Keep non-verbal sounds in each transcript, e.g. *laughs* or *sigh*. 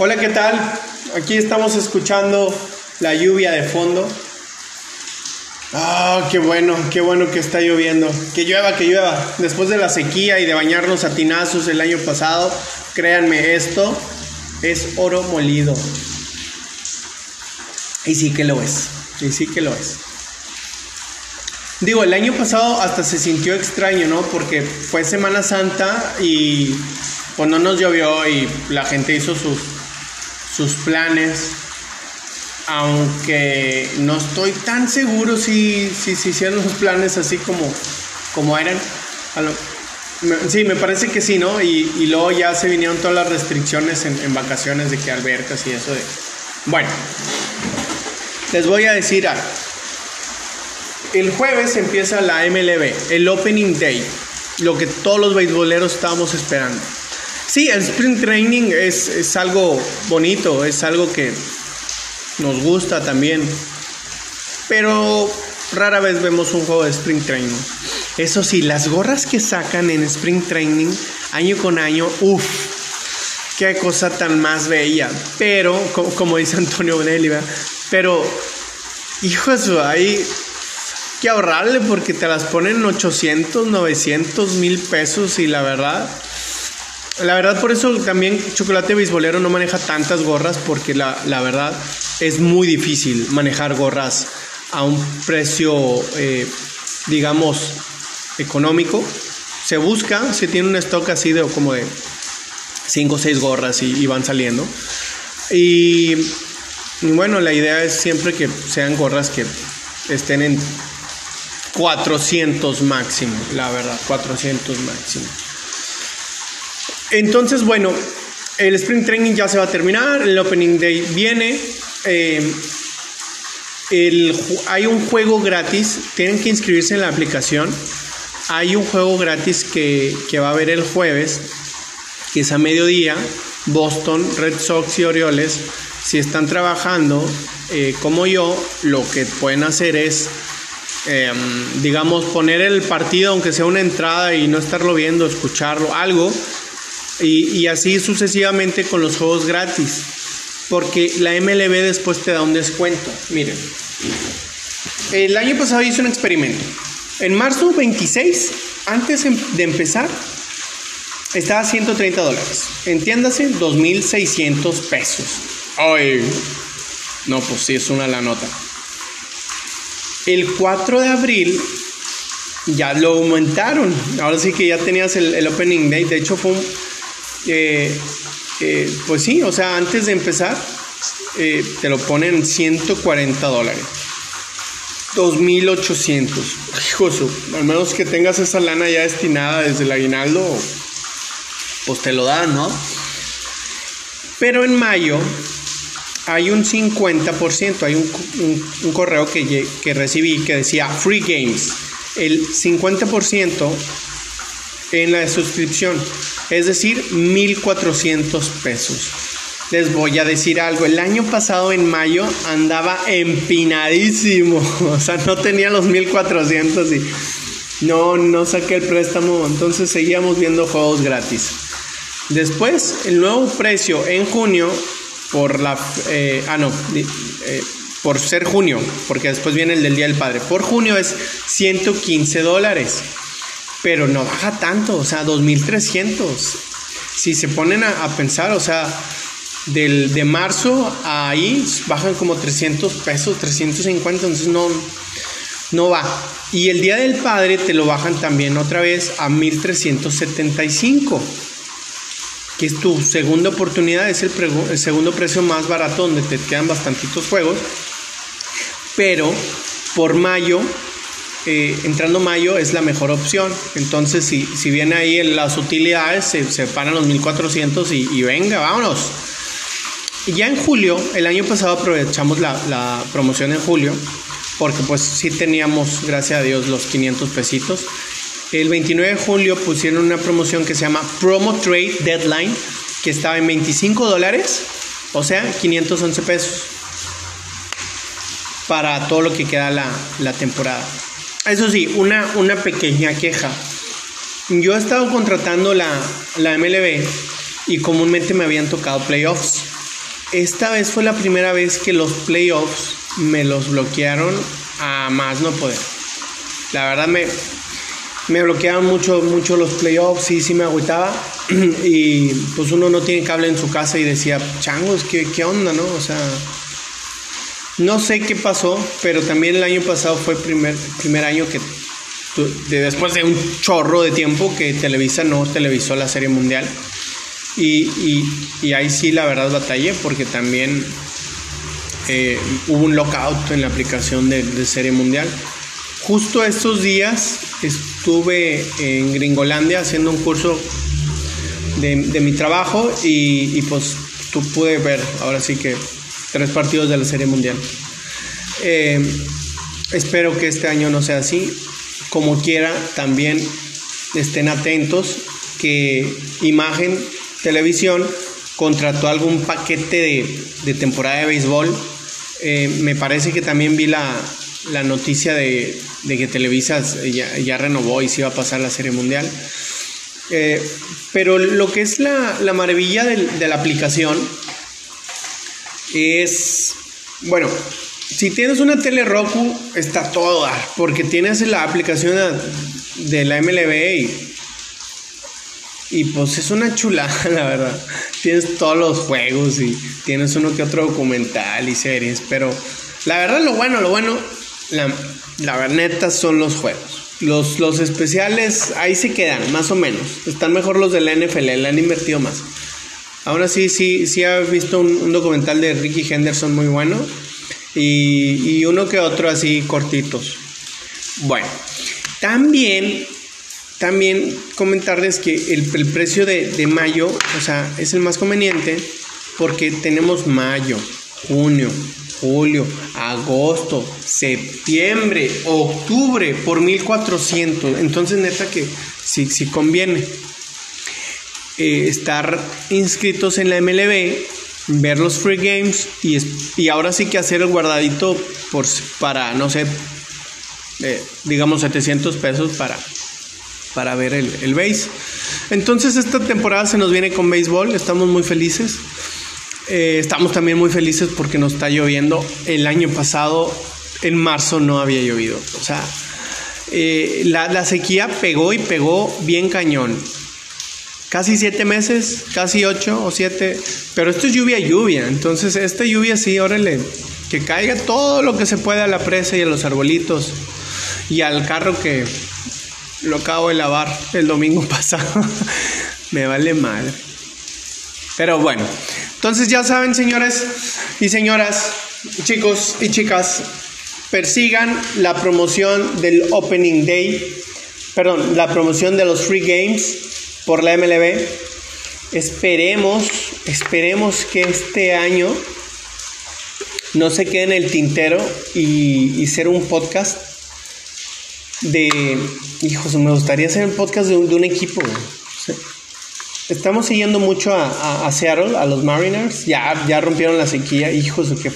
Hola, ¿qué tal? Aquí estamos escuchando la lluvia de fondo. Ah, qué bueno, qué bueno que está lloviendo. Que llueva, que llueva. Después de la sequía y de bañarnos a tinazos el año pasado, créanme, esto es oro molido. Y sí que lo es. Y sí que lo es. Digo, el año pasado hasta se sintió extraño, ¿no? Porque fue Semana Santa y pues no nos llovió y la gente hizo sus, sus planes. Aunque no estoy tan seguro si, si, si hicieron sus planes así como, como eran. sí, me parece que sí, ¿no? Y, luego ya se vinieron todas las restricciones en, vacaciones de que albercas y eso de... Bueno, les voy a decir. El jueves empieza la MLB, el Opening Day, lo que todos los beisboleros estábamos esperando. Sí, el Spring Training es, es algo bonito, es algo que nos gusta también, pero rara vez vemos un juego de Spring Training. Eso sí, las gorras que sacan en Spring Training año con año, uff, qué cosa tan más bella. Pero, como, dice Antonio Bonelli, ¿verdad? pero, hijos, hay que ahorrarle porque te las ponen 800, 900, mil pesos y la verdad, la verdad por eso también Chocolate Bisbolero no maneja tantas gorras porque la, la verdad es muy difícil manejar gorras a un precio, eh, digamos, económico. Se busca, se tiene un stock así de como de 5 o 6 gorras y, y van saliendo. Y bueno, la idea es siempre que sean gorras que estén en 400 máximo, la verdad, 400 máximo. Entonces, bueno, el Spring Training ya se va a terminar, el Opening Day viene. Eh, hay un juego gratis, tienen que inscribirse en la aplicación. Hay un juego gratis que, que va a haber el jueves, que es a mediodía. Boston, Red Sox y Orioles, si están trabajando eh, como yo, lo que pueden hacer es eh, digamos, poner el partido, aunque sea una entrada y no estarlo viendo, escucharlo, algo, y, así sucesivamente con los juegos gratis, porque la MLB después te da un descuento. Miren, el año pasado hice un experimento. En marzo 26, antes em, de empezar, estaba a 130 dólares. Entiéndase, 2.600 pesos. Ay, no, pues sí, es una la nota. El 4 de abril ya lo aumentaron. Ahora sí que ya tenías el, el opening day. De hecho, fue un. Eh, eh, pues sí, o sea, antes de empezar, eh, te lo ponen 140 dólares. 2.800. Hijoso, al menos que tengas esa lana ya destinada desde el aguinaldo, pues te lo dan, ¿no? Pero en mayo hay un 50%, hay un, correo que, recibí que decía Free Games, el 50% en la suscripción, es decir, 1.400 pesos. Les voy a decir algo, el año pasado en mayo andaba empinadísimo, *laughs* o sea, no tenía los 1.400 y no, no saqué el préstamo, entonces seguíamos viendo juegos gratis. Después, el nuevo precio en junio por la eh, ah no eh, por ser junio porque después viene el del día del padre por junio es 115 dólares pero no baja tanto o sea 2300 si se ponen a, pensar o sea del de marzo a ahí bajan como 300 pesos 350 entonces no no va y el día del padre te lo bajan también otra vez a 1375 que es tu segunda oportunidad, es el, segundo precio más barato donde te quedan bastantitos juegos. Pero por mayo, eh, entrando mayo es la mejor opción. Entonces, si, si viene ahí las utilidades, se, paran los 1400 y, y, venga, vámonos. Ya en julio, el año pasado aprovechamos la, la promoción en julio, porque pues sí teníamos, gracias a Dios, los 500 pesitos. El 29 de julio pusieron una promoción que se llama Promo Trade Deadline, que estaba en 25 dólares, o sea, 511 pesos para todo lo que queda la, la temporada. Eso sí, una, una pequeña queja. Yo he estado contratando la, la MLB y comúnmente me habían tocado playoffs. esta vez fue la primera vez que los playoffs me los bloquearon a más no poder. La verdad me, me bloqueaban mucho, mucho los playoffs y sí me agüitaba. *clears throat* y pues uno no tiene cable en su casa y decía, changos, ¿qué, qué onda, no? O sea, no sé qué pasó, pero también el año pasado fue el primer, primer año que después de un chorro de tiempo que Televisa no televisó la Serie Mundial. Y, y, ahí sí la verdad batallé porque también eh, hubo un lockout en la aplicación de, de, Serie Mundial. Justo estos días estuve en Gringolandia haciendo un curso de, de mi trabajo y, y, pues tú pude ver ahora sí que tres partidos de la Serie Mundial. Eh, espero que este año no sea así como quiera, también estén atentos que Imagen Televisión contrató algún paquete de, temporada de béisbol. Eh, me parece que también vi la, noticia de, que Televisa ya, renovó y se iba a pasar la Serie Mundial. Eh, pero lo que es la, maravilla de, la aplicación es, bueno, si tienes una tele Roku, está todo porque tienes la aplicación de la MLB y, pues es una chulada, *laughs* la verdad. Tienes todos los juegos y tienes uno que otro documental y series, pero la verdad lo bueno, lo bueno, la, la neta son los juegos. Los, los especiales ahí se quedan, más o menos. Están mejor los de la NFL, le han invertido más. Ahora sí, sí, sí he visto un, un documental de Ricky Henderson muy bueno y, uno que otro así cortitos. Bueno, también, también comentarles que el, precio de, de, mayo, o sea, es el más conveniente porque tenemos mayo, junio, julio, agosto, septiembre, octubre por 1400. Entonces, neta que sí, sí conviene eh, estar inscritos en la MLB ver los free games y, y ahora sí que hacer el guardadito por, para, no sé, eh, digamos 700 pesos para, para ver el, el base. Entonces esta temporada se nos viene con béisbol, estamos muy felices. Eh, estamos también muy felices porque nos está lloviendo. El año pasado, en marzo, no había llovido. O sea, la, la sequía pegó y pegó bien cañón casi siete meses, casi ocho o siete, pero esto es lluvia, lluvia, entonces esta lluvia sí, órale, que caiga todo lo que se pueda a la presa y a los arbolitos y al carro que lo acabo de lavar el domingo *laughs* pasado, me vale madre. Pero bueno, entonces ya saben señores y señoras, chicos y chicas, persigan la promoción del Opening Day, perdón, la promoción de los Free Games por la MLB. Esperemos, esperemos que este año no se quede en el tintero y, ser un podcast de, hijos, me gustaría hacer un podcast de un, equipo. Estamos siguiendo mucho a, Seattle, a los Mariners. Ya, ya rompieron la sequía. Hijos, qué,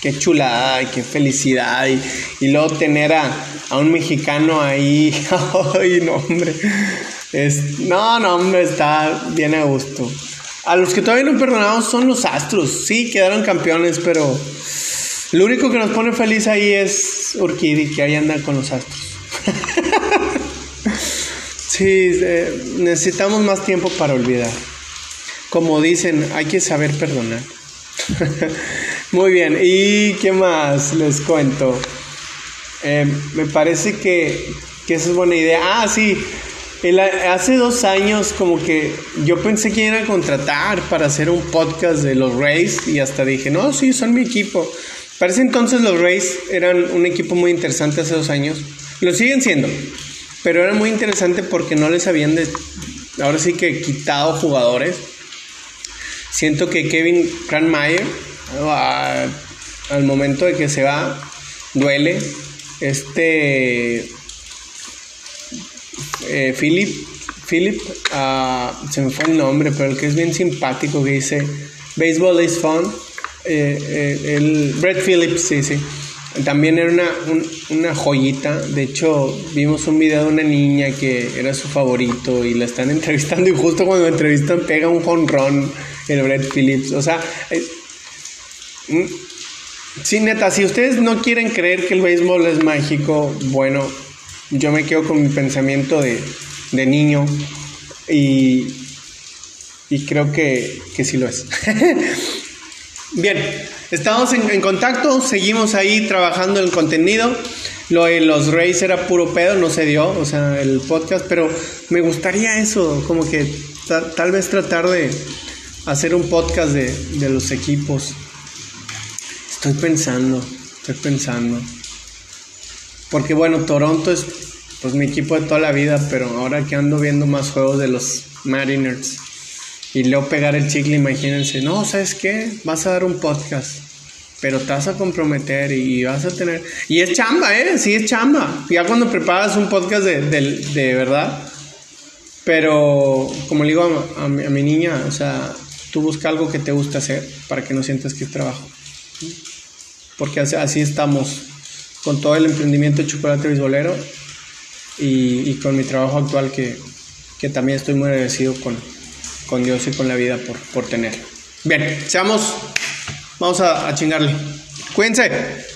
qué chulada y qué felicidad. Y, y luego tener a, a, un mexicano ahí. *laughs* Ay, no, hombre no, no, hombre, está bien a gusto. A los que todavía no perdonamos son los Astros. Sí, quedaron campeones, pero lo único que nos pone feliz ahí es Urquidi, que ahí anda con los Astros. *laughs* sí, eh, necesitamos más tiempo para olvidar. Como dicen, hay que saber perdonar. *laughs* Muy bien, ¿y qué más les cuento? Eh, me parece que, que esa es buena idea. Ah, sí, hace dos años como que yo pensé que iban a contratar para hacer un podcast de los Rays y hasta dije, no, sí, son mi equipo. Parece entonces los Rays eran un equipo muy interesante hace dos años. Lo siguen siendo, pero era muy interesante porque no les habían, de, ahora sí que quitado jugadores. Siento que Kevin Cranmeyer, al momento de que se va, duele. Este eh, Philip, Philip uh, se me fue el nombre, pero el que es bien simpático que dice Baseball is fun. Eh, eh, el Brett Phillips, sí, sí. También era una, una joyita. De hecho, vimos un video de una niña que era su favorito y la están *laughs* entrevistando. Y justo cuando la entrevistan, pega un jonrón el Brett Phillips. O sea, Mm, sí, neta, si ustedes no quieren creer que el béisbol es mágico, bueno, yo me quedo con mi pensamiento de, de niño y, y creo que, que sí lo es. *laughs* Bien, estamos en, en, contacto, seguimos ahí trabajando en contenido. Lo de los Rays era puro pedo, no se dio, o sea, el podcast, pero me gustaría eso, como que tal vez tratar de hacer un podcast de, de los equipos. Estoy pensando, estoy pensando. Porque bueno, Toronto es pues mi equipo de toda la vida, pero ahora que ando viendo más juegos de los Mariners y leo pegar el chicle, imagínense, no, ¿sabes qué? Vas a dar un podcast, pero te vas a comprometer y vas a tener... Y es chamba, ¿eh? Sí, es chamba. Ya cuando preparas un podcast de, de, verdad, pero como le digo a, mi, niña, o sea, tú busca algo que te guste hacer para que no sientas que es trabajo. Porque así estamos con todo el emprendimiento de chocolate bisbolero y, con mi trabajo actual que, que, también estoy muy agradecido con, con Dios y con la vida por, por tener. Bien, seamos, vamos a, a chingarle. Cuídense.